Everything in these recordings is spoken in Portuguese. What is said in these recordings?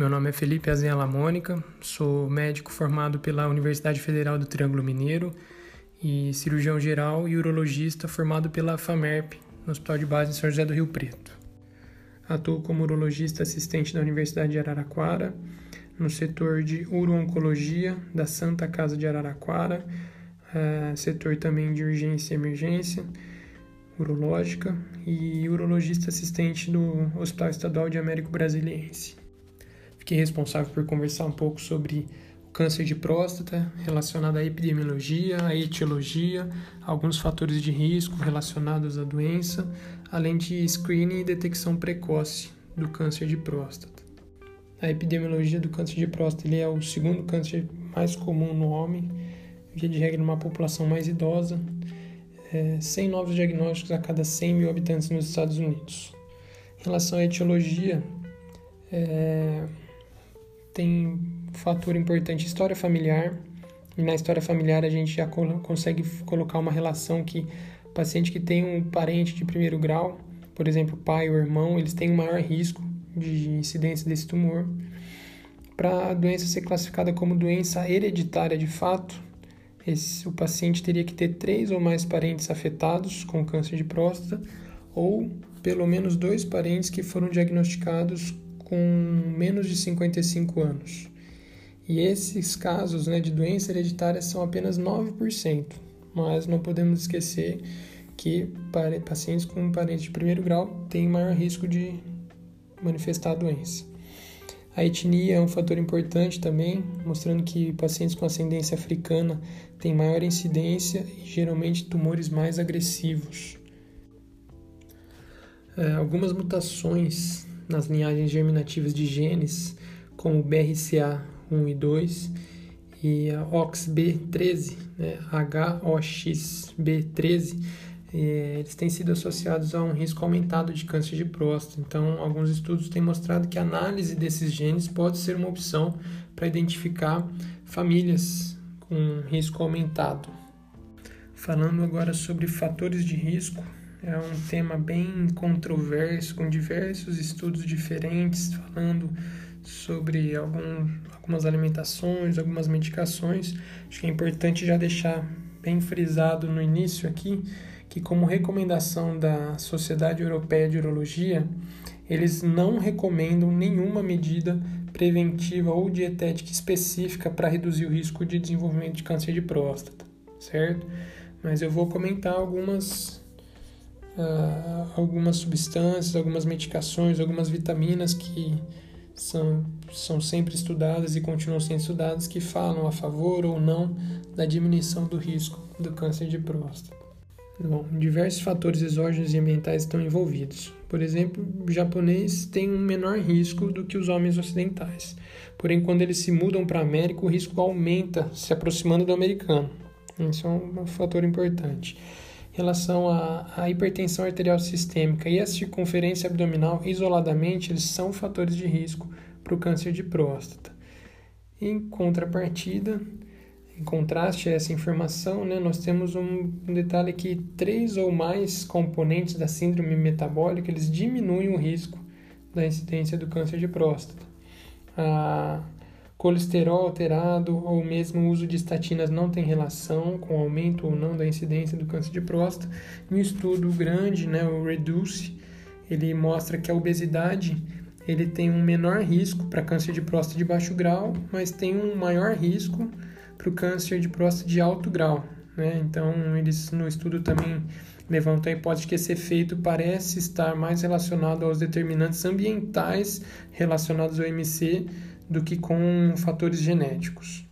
Meu nome é Felipe Azenha Mônica, sou médico formado pela Universidade Federal do Triângulo Mineiro e cirurgião geral e urologista formado pela FAMERP, no Hospital de Base em São José do Rio Preto. Atuo como urologista assistente da Universidade de Araraquara, no setor de uro-oncologia da Santa Casa de Araraquara, uh, setor também de urgência e emergência urológica e urologista assistente do Hospital Estadual de Américo Brasiliense. Fiquei responsável por conversar um pouco sobre o câncer de próstata relacionado à epidemiologia, à etiologia, alguns fatores de risco relacionados à doença, além de screening e detecção precoce do câncer de próstata. A epidemiologia do câncer de próstata ele é o segundo câncer mais comum no homem, via de regra numa população mais idosa, é, 100 novos diagnósticos a cada 100 mil habitantes nos Estados Unidos. Em relação à etiologia, é, tem um fator importante, história familiar. E na história familiar a gente já consegue colocar uma relação que paciente que tem um parente de primeiro grau, por exemplo, pai ou irmão, eles têm um maior risco de incidência desse tumor. Para a doença ser classificada como doença hereditária de fato, esse, o paciente teria que ter três ou mais parentes afetados com câncer de próstata ou pelo menos dois parentes que foram diagnosticados com menos de 55 anos. E esses casos né, de doença hereditária são apenas 9%, mas não podemos esquecer que pacientes com parentes de primeiro grau têm maior risco de manifestar a doença. A etnia é um fator importante também, mostrando que pacientes com ascendência africana têm maior incidência e geralmente tumores mais agressivos. É, algumas mutações nas linhagens germinativas de genes, como BRCA1 e 2 e a OXB13, né, HOXB13, é, eles têm sido associados a um risco aumentado de câncer de próstata. Então, alguns estudos têm mostrado que a análise desses genes pode ser uma opção para identificar famílias com risco aumentado. Falando agora sobre fatores de risco, é um tema bem controverso, com diversos estudos diferentes falando sobre algum, algumas alimentações, algumas medicações. Acho que é importante já deixar bem frisado no início aqui que, como recomendação da Sociedade Europeia de Urologia, eles não recomendam nenhuma medida preventiva ou dietética específica para reduzir o risco de desenvolvimento de câncer de próstata, certo? Mas eu vou comentar algumas uh, algumas substâncias, algumas medicações, algumas vitaminas que são, são sempre estudadas e continuam sendo estudadas que falam a favor ou não da diminuição do risco do câncer de próstata. Bom, diversos fatores exógenos e ambientais estão envolvidos. Por exemplo, o japonês tem um menor risco do que os homens ocidentais. Porém, quando eles se mudam para a América, o risco aumenta, se aproximando do americano. Isso é um fator importante relação à, à hipertensão arterial sistêmica e a circunferência abdominal, isoladamente, eles são fatores de risco para o câncer de próstata. Em contrapartida, em contraste a essa informação, né, nós temos um, detalhe que três ou mais componentes da síndrome metabólica eles diminuem o risco da incidência do câncer de próstata. A Colesterol alterado ou mesmo o uso de estatinas não tem relação com o aumento ou não da incidência do câncer de próstata. Um estudo grande, né, o REDUCE, ele mostra que a obesidade ele tem um menor risco para câncer de próstata de baixo grau, mas tem um maior risco para o câncer de próstata de alto grau. Né? Então, eles no estudo também levantam a hipótese que esse efeito parece estar mais relacionado aos determinantes ambientais relacionados ao MC do que com fatores genéticos.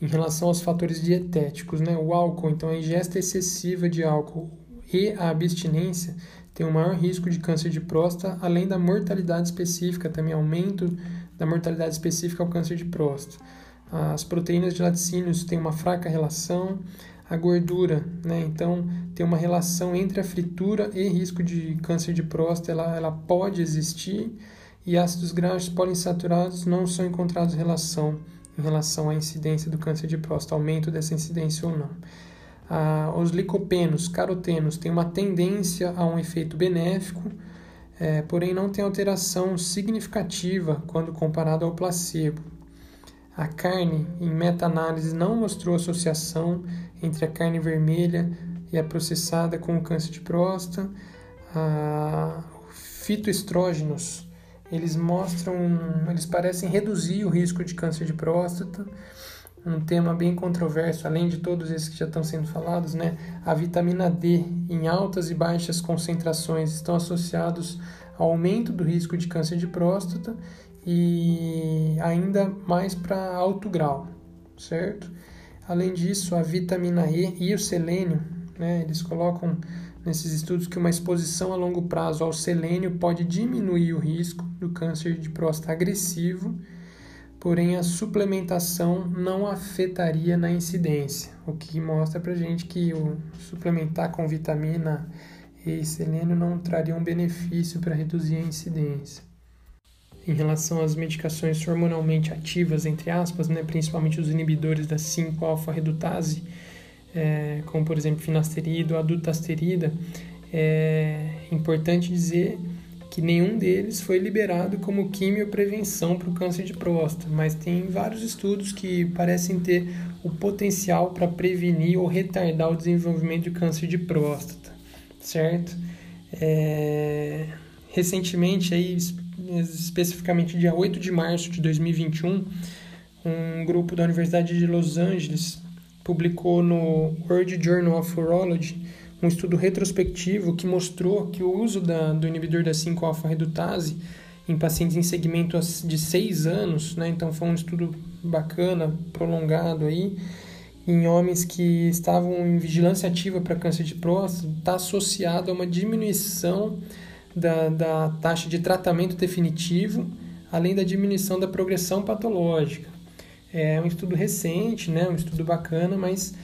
Em relação aos fatores dietéticos, né, o álcool, então a ingesta excessiva de álcool e a abstinência tem um maior risco de câncer de próstata, além da mortalidade específica, também aumento da mortalidade específica ao câncer de próstata. As proteínas de laticínios têm uma fraca relação, a gordura, né? Então tem uma relação entre a fritura e risco de câncer de próstata, ela, ela pode existir e ácidos graxos poliinsaturados não são encontrados relação em relação à incidência do câncer de próstata, aumento dessa incidência ou não. Ah, os licopenos, carotenos, têm uma tendência a um efeito benéfico, é, porém não tem alteração significativa quando comparado ao placebo. A carne, em meta-análise, não mostrou associação entre a carne vermelha e a processada com o câncer de próstata. A fitoestrógenos, eles mostram, eles parecem reduzir o risco de câncer de próstata. Um tema bem controverso, além de todos esses que já estão sendo falados, né? A vitamina D em altas e baixas concentrações estão associados ao aumento do risco de câncer de próstata e ainda mais para alto grau, certo? Além disso, a vitamina E e o selênio, né, eles colocam nesses estudos que uma exposição a longo prazo ao selênio pode diminuir o risco do câncer de próstata agressivo, porém a suplementação não afetaria na incidência, o que mostra para gente que o suplementar com vitamina E selênio não traria um benefício para reduzir a incidência. Em relação às medicações hormonalmente ativas, entre aspas, né, principalmente os inibidores da 5-alfa-redutase, é, como por exemplo finasterida ou adutasterida, é importante dizer que nenhum deles foi liberado como quimioprevenção para o câncer de próstata, mas tem vários estudos que parecem ter o potencial para prevenir ou retardar o desenvolvimento de câncer de próstata, certo? É, recentemente aí especificamente dia 8 de março de 2021, um grupo da Universidade de Los Angeles publicou no World Journal of Urology um estudo retrospectivo que mostrou que o uso da, do inibidor da 5-alfa-redutase em pacientes em segmento de 6 anos, né, então foi um estudo bacana, prolongado aí, em homens que estavam em vigilância ativa para câncer de próstata, está associado a uma diminuição da, da taxa de tratamento definitivo, além da diminuição da progressão patológica. É um estudo recente, né? um estudo bacana, mas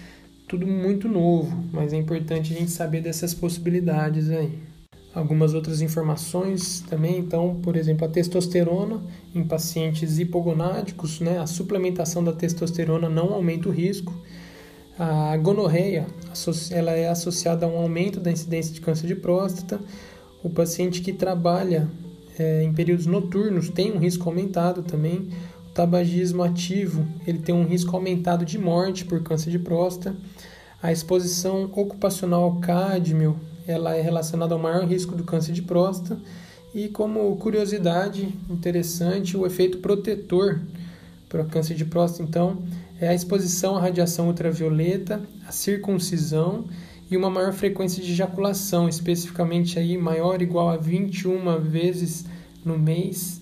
tudo muito novo, mas é importante a gente saber dessas possibilidades aí. Algumas outras informações também, então, por exemplo, a testosterona em pacientes hipogonádicos, né? a suplementação da testosterona não aumenta o risco. A gonorreia, ela é associada a um aumento da incidência de câncer de próstata, o paciente que trabalha é, em períodos noturnos tem um risco aumentado também. Tabagismo ativo ele tem um risco aumentado de morte por câncer de próstata. A exposição ocupacional ao cádmio ela é relacionada ao maior risco do câncer de próstata. E como curiosidade interessante, o efeito protetor para câncer de próstata, então, é a exposição à radiação ultravioleta, a circuncisão e uma maior frequência de ejaculação, especificamente aí maior ou igual a 21 vezes no mês,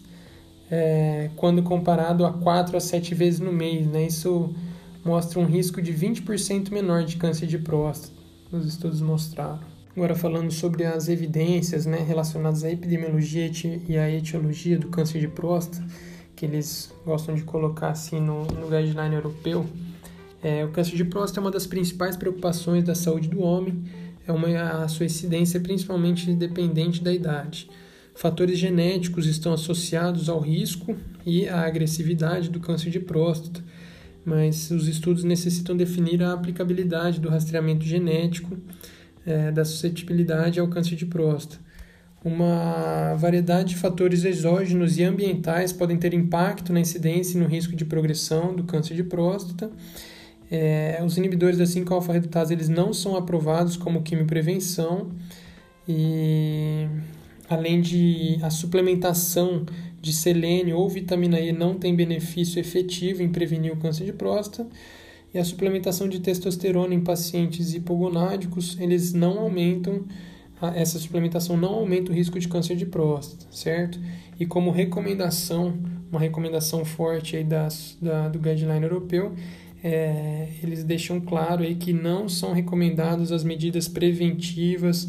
é, quando comparado a 4 a 7 vezes no mês. Né? Isso mostra um risco de 20% menor de câncer de próstata, os estudos mostraram. Agora falando sobre as evidências né, relacionadas à epidemiologia e à etiologia do câncer de próstata, que eles gostam de colocar assim no, no guideline europeu, é, o câncer de próstata é uma das principais preocupações da saúde do homem, é uma, a sua incidência é principalmente dependente da idade. Fatores genéticos estão associados ao risco e à agressividade do câncer de próstata, mas os estudos necessitam definir a aplicabilidade do rastreamento genético é, da suscetibilidade ao câncer de próstata. Uma variedade de fatores exógenos e ambientais podem ter impacto na incidência e no risco de progressão do câncer de próstata é, os inibidores da 5-alfa-redutase eles não são aprovados como quimioprevenção e além de a suplementação de selênio ou vitamina E não tem benefício efetivo em prevenir o câncer de próstata e a suplementação de testosterona em pacientes hipogonádicos eles não aumentam essa suplementação não aumenta o risco de câncer de próstata, certo? E como recomendação, uma recomendação forte aí das, da, do guideline europeu, é, eles deixam claro aí que não são recomendadas as medidas preventivas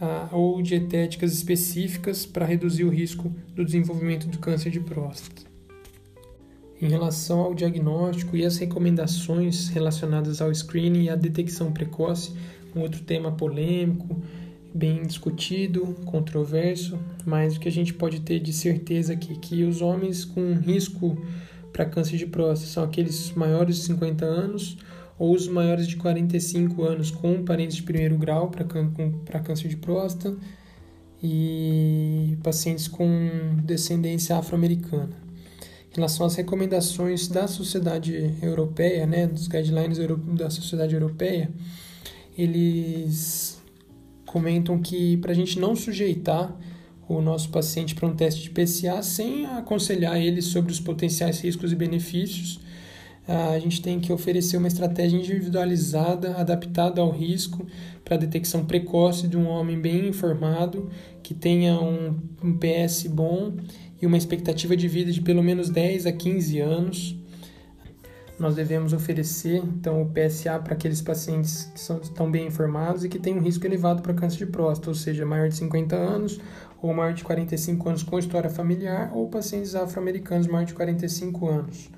ah, ou dietéticas específicas para reduzir o risco do desenvolvimento do câncer de próstata. Em relação ao diagnóstico e as recomendações relacionadas ao screening e à detecção precoce, um outro tema polêmico, bem discutido, controverso, mas o que a gente pode ter de certeza aqui que os homens com risco para câncer de próstata são aqueles maiores de 50 anos ou os maiores de 45 anos com parentes de primeiro grau para câncer de próstata e pacientes com descendência afro-americana. Em relação às recomendações da sociedade europeia, né, dos guidelines da sociedade europeia, eles comentam que para a gente não sujeitar o nosso paciente para um teste de PSA sem aconselhar ele sobre os potenciais riscos e benefícios, a gente tem que oferecer uma estratégia individualizada, adaptada ao risco, para a detecção precoce de um homem bem informado, que tenha um, um PS bom e uma expectativa de vida de pelo menos 10 a 15 anos. Nós devemos oferecer então o PSA para aqueles pacientes que são, estão bem informados e que têm um risco elevado para câncer de próstata, ou seja, maior de 50 anos ou maior de 45 anos com história familiar ou pacientes afro-americanos maior de 45 anos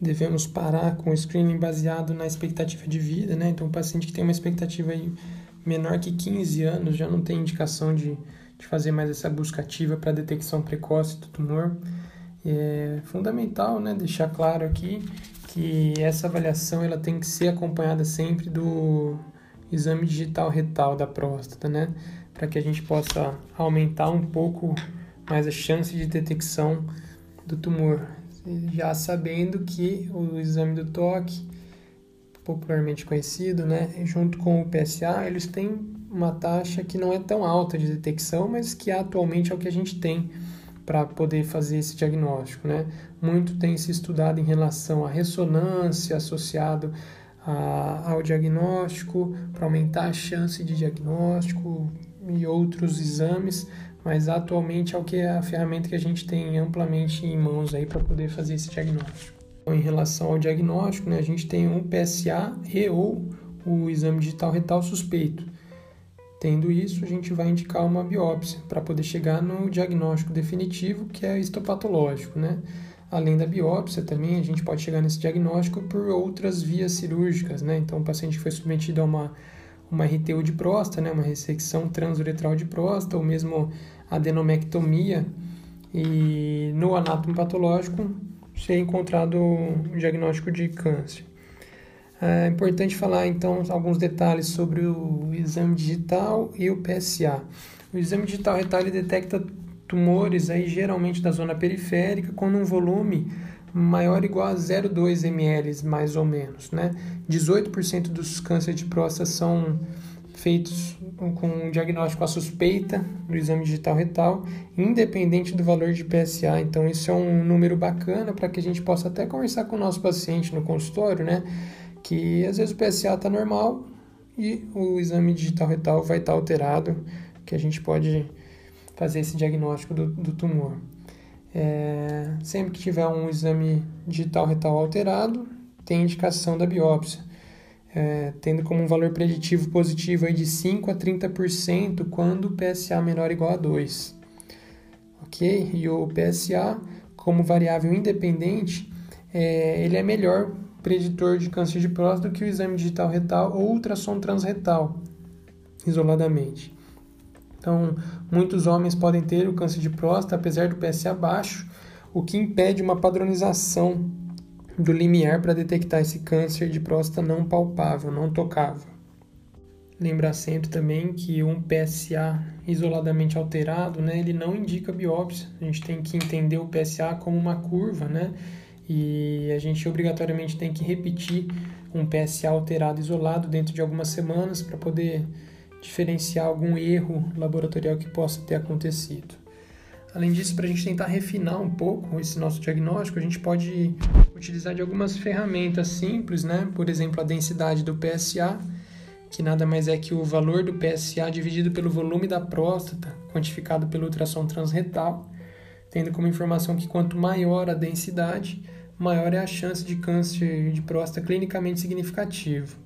devemos parar com o screening baseado na expectativa de vida, né? Então, o paciente que tem uma expectativa menor que 15 anos já não tem indicação de, de fazer mais essa busca ativa para detecção precoce do tumor. É fundamental, né? Deixar claro aqui que essa avaliação ela tem que ser acompanhada sempre do exame digital retal da próstata, né? Para que a gente possa aumentar um pouco mais a chance de detecção do tumor já sabendo que o exame do toque, popularmente conhecido, né, junto com o PSA, eles têm uma taxa que não é tão alta de detecção, mas que atualmente é o que a gente tem para poder fazer esse diagnóstico, né? Muito tem se estudado em relação à ressonância associado a, ao diagnóstico, para aumentar a chance de diagnóstico e outros exames, mas atualmente é o que é a ferramenta que a gente tem amplamente em mãos aí para poder fazer esse diagnóstico. Então, em relação ao diagnóstico, né, a gente tem um PSA e ou o exame digital retal suspeito. Tendo isso, a gente vai indicar uma biópsia para poder chegar no diagnóstico definitivo, que é histopatológico, né? Além da biópsia, também a gente pode chegar nesse diagnóstico por outras vias cirúrgicas, né? Então, o paciente foi submetido a uma uma RTU de próstata, né, uma ressecção transuretral de próstata, ou mesmo adenomectomia, e no anátomo patológico ser encontrado um diagnóstico de câncer. É importante falar então alguns detalhes sobre o exame digital e o PSA. O exame digital retal detecta tumores aí geralmente da zona periférica com um volume maior ou igual a 0,2 ml, mais ou menos. Né? 18% dos cânceres de próstata são feitos com um diagnóstico à suspeita do exame digital retal, independente do valor de PSA. Então, isso é um número bacana para que a gente possa até conversar com o nosso paciente no consultório, né? Que às vezes o PSA está normal e o exame digital retal vai estar tá alterado, que a gente pode fazer esse diagnóstico do, do tumor. É, sempre que tiver um exame digital retal alterado, tem indicação da biópsia, é, tendo como um valor preditivo positivo aí de 5 a 30% quando o PSA menor ou igual a 2. Ok? E o PSA, como variável independente, é, ele é melhor preditor de câncer de próstata do que o exame digital retal ou ultrassom transretal, isoladamente. Então, muitos homens podem ter o câncer de próstata apesar do PSA baixo, o que impede uma padronização do limiar para detectar esse câncer de próstata não palpável, não tocável. Lembrar sempre também que um PSA isoladamente alterado, né, ele não indica biópsia. A gente tem que entender o PSA como uma curva, né? E a gente obrigatoriamente tem que repetir um PSA alterado isolado dentro de algumas semanas para poder diferenciar algum erro laboratorial que possa ter acontecido. Além disso, para a gente tentar refinar um pouco esse nosso diagnóstico, a gente pode utilizar de algumas ferramentas simples, né? Por exemplo, a densidade do PSA, que nada mais é que o valor do PSA dividido pelo volume da próstata, quantificado pelo ultrassom transretal, tendo como informação que quanto maior a densidade, maior é a chance de câncer de próstata clinicamente significativo.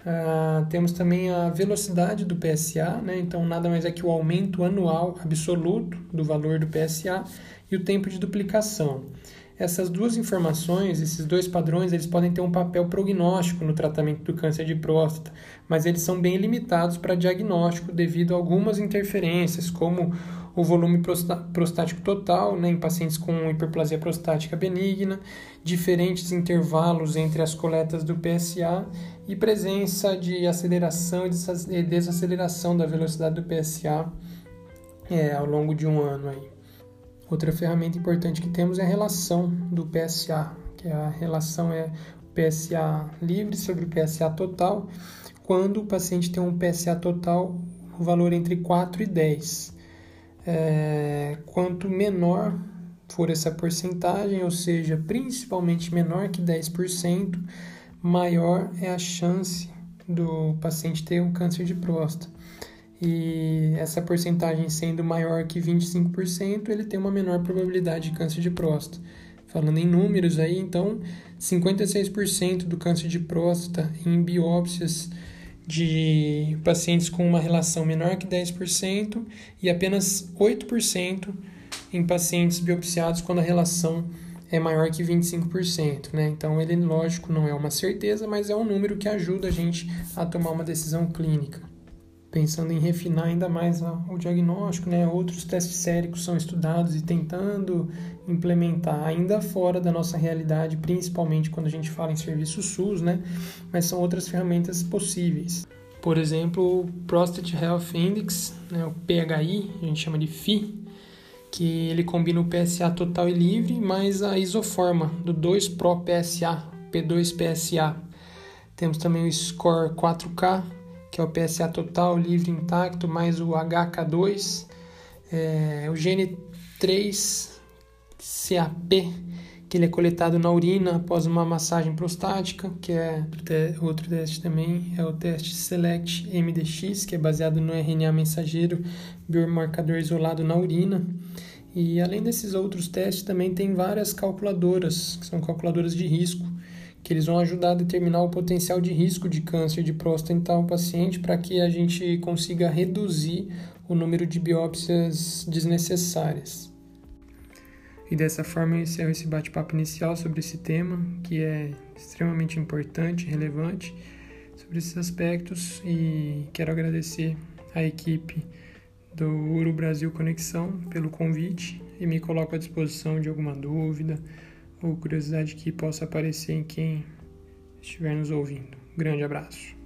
Uh, temos também a velocidade do PSA, né? então nada mais é que o aumento anual absoluto do valor do PSA e o tempo de duplicação. Essas duas informações, esses dois padrões, eles podem ter um papel prognóstico no tratamento do câncer de próstata, mas eles são bem limitados para diagnóstico devido a algumas interferências, como o volume prostático total né, em pacientes com hiperplasia prostática benigna, diferentes intervalos entre as coletas do PSA e presença de aceleração e desaceleração da velocidade do PSA é, ao longo de um ano aí. Outra ferramenta importante que temos é a relação do PSA, que é a relação é PSA livre sobre o PSA total, quando o paciente tem um PSA total, o valor entre 4 e 10. É, quanto menor for essa porcentagem, ou seja, principalmente menor que 10%, maior é a chance do paciente ter um câncer de próstata. E essa porcentagem sendo maior que 25%, ele tem uma menor probabilidade de câncer de próstata. Falando em números aí, então, 56% do câncer de próstata em biópsias de pacientes com uma relação menor que 10% e apenas 8% em pacientes biopsiados quando a relação é maior que 25%, né? Então ele, lógico, não é uma certeza, mas é um número que ajuda a gente a tomar uma decisão clínica. Pensando em refinar ainda mais o diagnóstico, né? Outros testes séricos são estudados e tentando implementar ainda fora da nossa realidade, principalmente quando a gente fala em serviço SUS, né? Mas são outras ferramentas possíveis. Por exemplo, o Prostate Health Index, né? o PHI, a gente chama de FI, que ele combina o PSA total e livre mais a isoforma do 2-Pro PSA, P2-PSA. Temos também o Score 4K, que é o PSA total, livre, intacto, mais o HK2, é, o GN3CAP, que ele é coletado na urina após uma massagem prostática, que é outro teste também, é o teste Select MDX, que é baseado no RNA mensageiro, biomarcador isolado na urina. E além desses outros testes, também tem várias calculadoras, que são calculadoras de risco, que eles vão ajudar a determinar o potencial de risco de câncer de próstata em tal paciente para que a gente consiga reduzir o número de biópsias desnecessárias. E dessa forma eu encerro esse bate-papo inicial sobre esse tema, que é extremamente importante, relevante, sobre esses aspectos, e quero agradecer à equipe do Uro Brasil Conexão pelo convite e me coloco à disposição de alguma dúvida ou curiosidade que possa aparecer em quem estiver nos ouvindo. grande abraço.